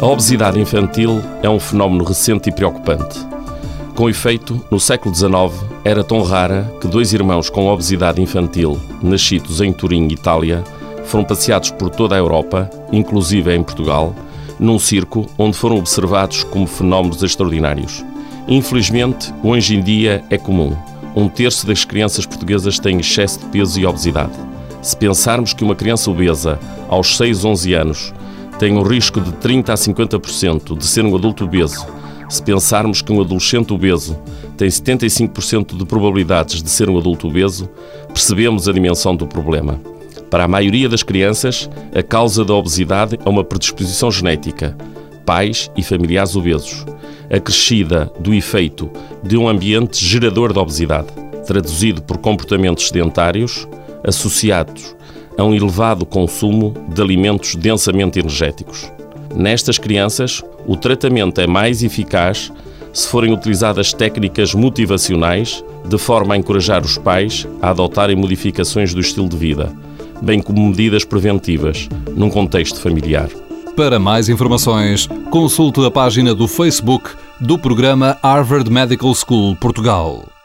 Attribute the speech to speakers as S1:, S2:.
S1: A obesidade infantil é um fenómeno recente e preocupante. Com efeito, no século XIX era tão rara que dois irmãos com obesidade infantil, nascidos em Turim, Itália, foram passeados por toda a Europa, inclusive em Portugal, num circo onde foram observados como fenómenos extraordinários. Infelizmente, hoje em dia é comum. Um terço das crianças portuguesas tem excesso de peso e obesidade. Se pensarmos que uma criança obesa, aos 6, 11 anos, tem um risco de 30 a 50% de ser um adulto obeso. Se pensarmos que um adolescente obeso tem 75% de probabilidades de ser um adulto obeso, percebemos a dimensão do problema. Para a maioria das crianças, a causa da obesidade é uma predisposição genética, pais e familiares obesos, acrescida do efeito de um ambiente gerador de obesidade, traduzido por comportamentos sedentários associados a um elevado consumo de alimentos densamente energéticos. Nestas crianças, o tratamento é mais eficaz se forem utilizadas técnicas motivacionais de forma a encorajar os pais a adotarem modificações do estilo de vida, bem como medidas preventivas num contexto familiar.
S2: Para mais informações, consulte a página do Facebook do programa Harvard Medical School Portugal.